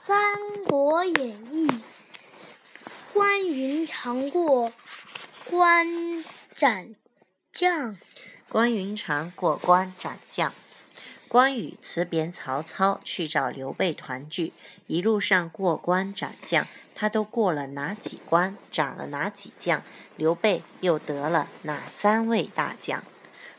三国演义》关云长过关斩将。关云长过关斩将。关羽辞别曹操去找刘备团聚，一路上过关斩将，他都过了哪几关，斩了哪几将？刘备又得了哪三位大将？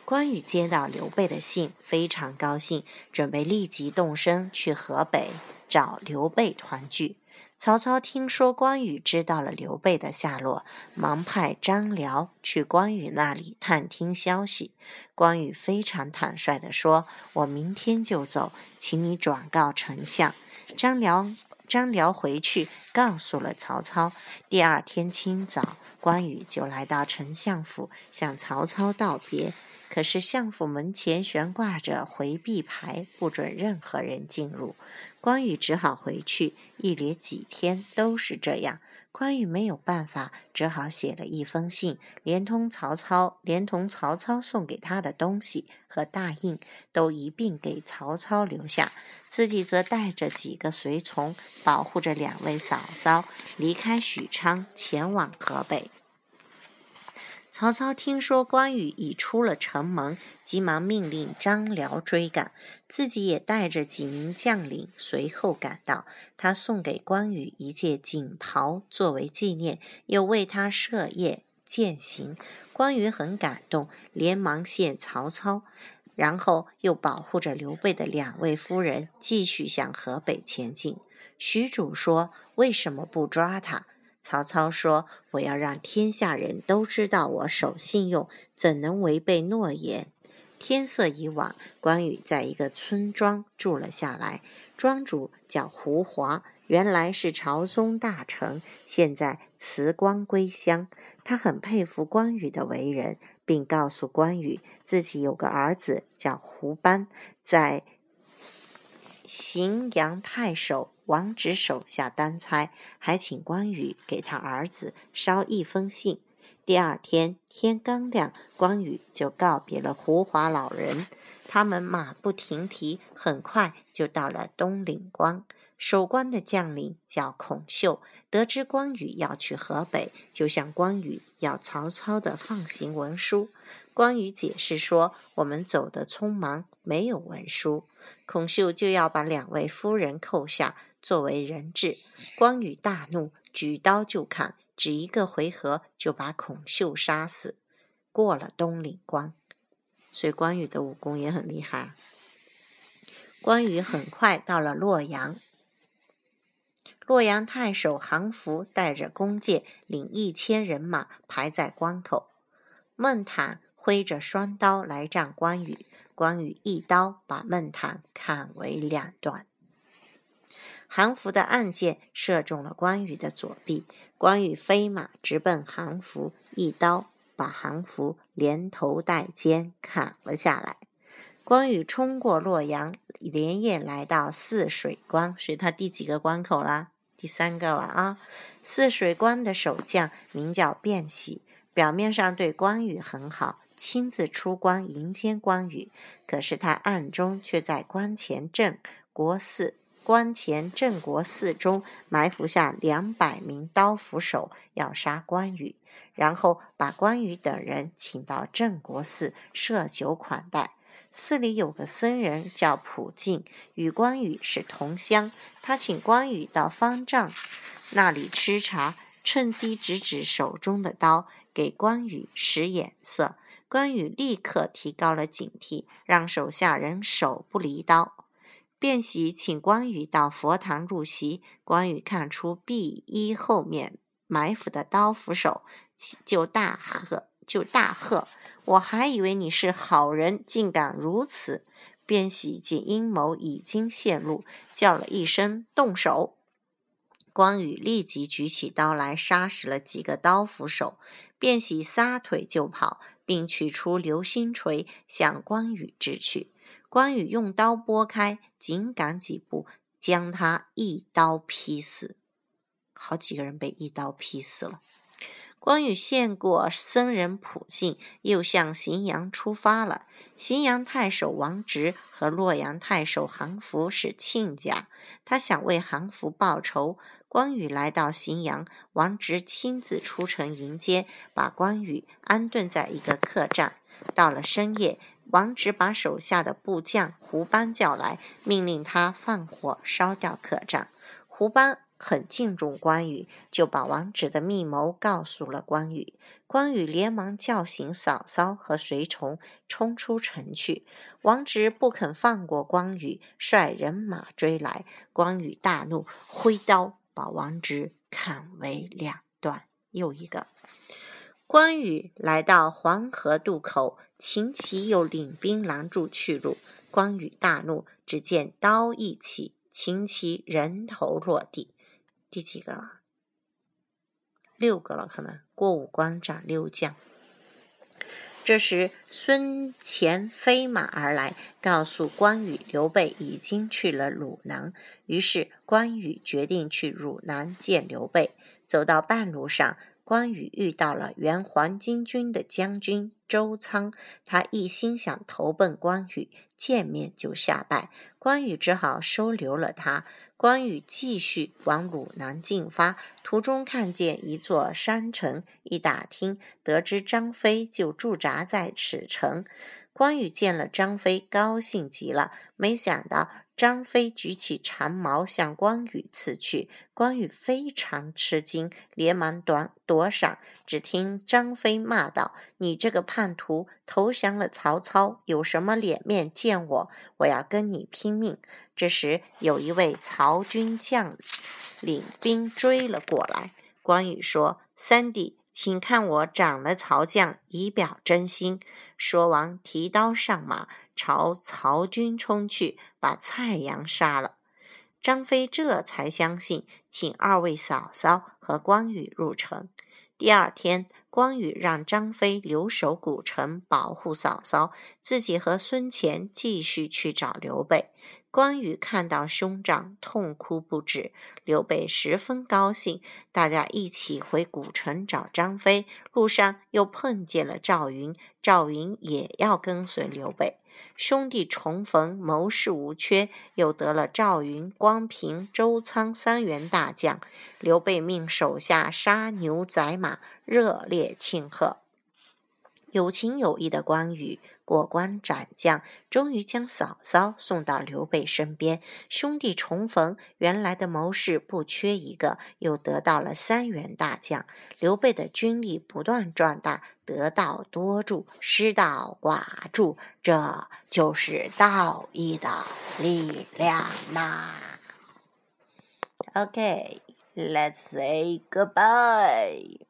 关羽接到刘备的信，非常高兴，准备立即动身去河北找刘备团聚。曹操听说关羽知道了刘备的下落，忙派张辽去关羽那里探听消息。关羽非常坦率地说：“我明天就走，请你转告丞相。”张辽张辽回去告诉了曹操。第二天清早，关羽就来到丞相府，向曹操道别。可是相府门前悬挂着回避牌，不准任何人进入。关羽只好回去，一连几天都是这样。关羽没有办法，只好写了一封信，连同曹操，连同曹操送给他的东西和大印，都一并给曹操留下，自己则带着几个随从，保护着两位嫂嫂，离开许昌，前往河北。曹操听说关羽已出了城门，急忙命令张辽追赶，自己也带着几名将领随后赶到。他送给关羽一件锦袍作为纪念，又为他设宴饯行。关羽很感动，连忙谢曹操，然后又保护着刘备的两位夫人，继续向河北前进。许褚说：“为什么不抓他？”曹操说：“我要让天下人都知道我守信用，怎能违背诺言？”天色已晚，关羽在一个村庄住了下来。庄主叫胡华，原来是朝中大臣，现在辞官归乡。他很佩服关羽的为人，并告诉关羽自己有个儿子叫胡班，在荥阳太守。王直手下当差，还请关羽给他儿子捎一封信。第二天天刚亮，关羽就告别了胡华老人。他们马不停蹄，很快就到了东岭关。守关的将领叫孔秀，得知关羽要去河北，就向关羽要曹操的放行文书。关羽解释说：“我们走得匆忙，没有文书。”孔秀就要把两位夫人扣下。作为人质，关羽大怒，举刀就砍，只一个回合就把孔秀杀死，过了东岭关。所以关羽的武功也很厉害。关羽很快到了洛阳，洛阳太守韩福带着弓箭，领一千人马排在关口。孟坦挥着双刀来战关羽，关羽一刀把孟坦砍为两段。韩福的暗箭射中了关羽的左臂，关羽飞马直奔韩福，一刀把韩福连头带肩砍了下来。关羽冲过洛阳，连夜来到泗水关，是他第几个关口了？第三个了啊！泗水关的守将名叫卞喜，表面上对关羽很好，亲自出关迎接关羽，可是他暗中却在关前镇国寺。关前镇国寺中埋伏下两百名刀斧手，要杀关羽，然后把关羽等人请到镇国寺设酒款待。寺里有个僧人叫普净，与关羽是同乡，他请关羽到方丈那里吃茶，趁机指指手中的刀，给关羽使眼色。关羽立刻提高了警惕，让手下人手不离刀。卞喜请关羽到佛堂入席，关羽看出壁衣后面埋伏的刀斧手，就大喝：“就大喝！我还以为你是好人，竟敢如此！”卞喜见阴谋已经陷露，叫了一声“动手”，关羽立即举起刀来，杀死了几个刀斧手。卞喜撒腿就跑，并取出流星锤向关羽掷去。关羽用刀拨开，紧赶几步，将他一刀劈死。好几个人被一刀劈死了。关羽见过僧人普净，又向荥阳出发了。荥阳太守王直和洛阳太守韩福是亲家，他想为韩福报仇。关羽来到荥阳，王直亲自出城迎接，把关羽安顿在一个客栈。到了深夜，王直把手下的部将胡班叫来，命令他放火烧掉客栈。胡班。很敬重关羽，就把王直的密谋告诉了关羽。关羽连忙叫醒嫂嫂和随从，冲出城去。王直不肯放过关羽，率人马追来。关羽大怒，挥刀把王直砍为两段。又一个，关羽来到黄河渡口，秦琪又领兵拦住去路。关羽大怒，只见刀一起，秦琪人头落地。第几个了？六个了，可能过五关斩六将。这时，孙乾飞马而来，告诉关羽，刘备已经去了汝南。于是，关羽决定去汝南见刘备。走到半路上，关羽遇到了原黄巾军的将军周仓，他一心想投奔关羽，见面就下拜。关羽只好收留了他。关羽继续往鲁南进发，途中看见一座山城，一打听，得知张飞就驻扎在此城。关羽见了张飞，高兴极了。没想到张飞举起长矛向关羽刺去，关羽非常吃惊，连忙躲躲闪。只听张飞骂道：“你这个叛徒，投降了曹操，有什么脸面见我？我要跟你拼命！”这时，有一位曹军将领兵追了过来。关羽说：“三弟。”请看我斩了曹将，以表真心。说完，提刀上马，朝曹军冲去，把蔡阳杀了。张飞这才相信，请二位嫂嫂和关羽入城。第二天，关羽让张飞留守古城，保护嫂嫂，自己和孙乾继续去找刘备。关羽看到兄长，痛哭不止。刘备十分高兴，大家一起回古城找张飞。路上又碰见了赵云，赵云也要跟随刘备。兄弟重逢，谋士无缺，又得了赵云、关平、周仓三员大将。刘备命手下杀牛宰马，热烈庆贺。有情有义的关羽过关斩将，终于将嫂嫂送到刘备身边。兄弟重逢，原来的谋士不缺一个，又得到了三员大将。刘备的军力不断壮大，得道多助，失道寡助，这就是道义的力量呐。OK，let's say goodbye.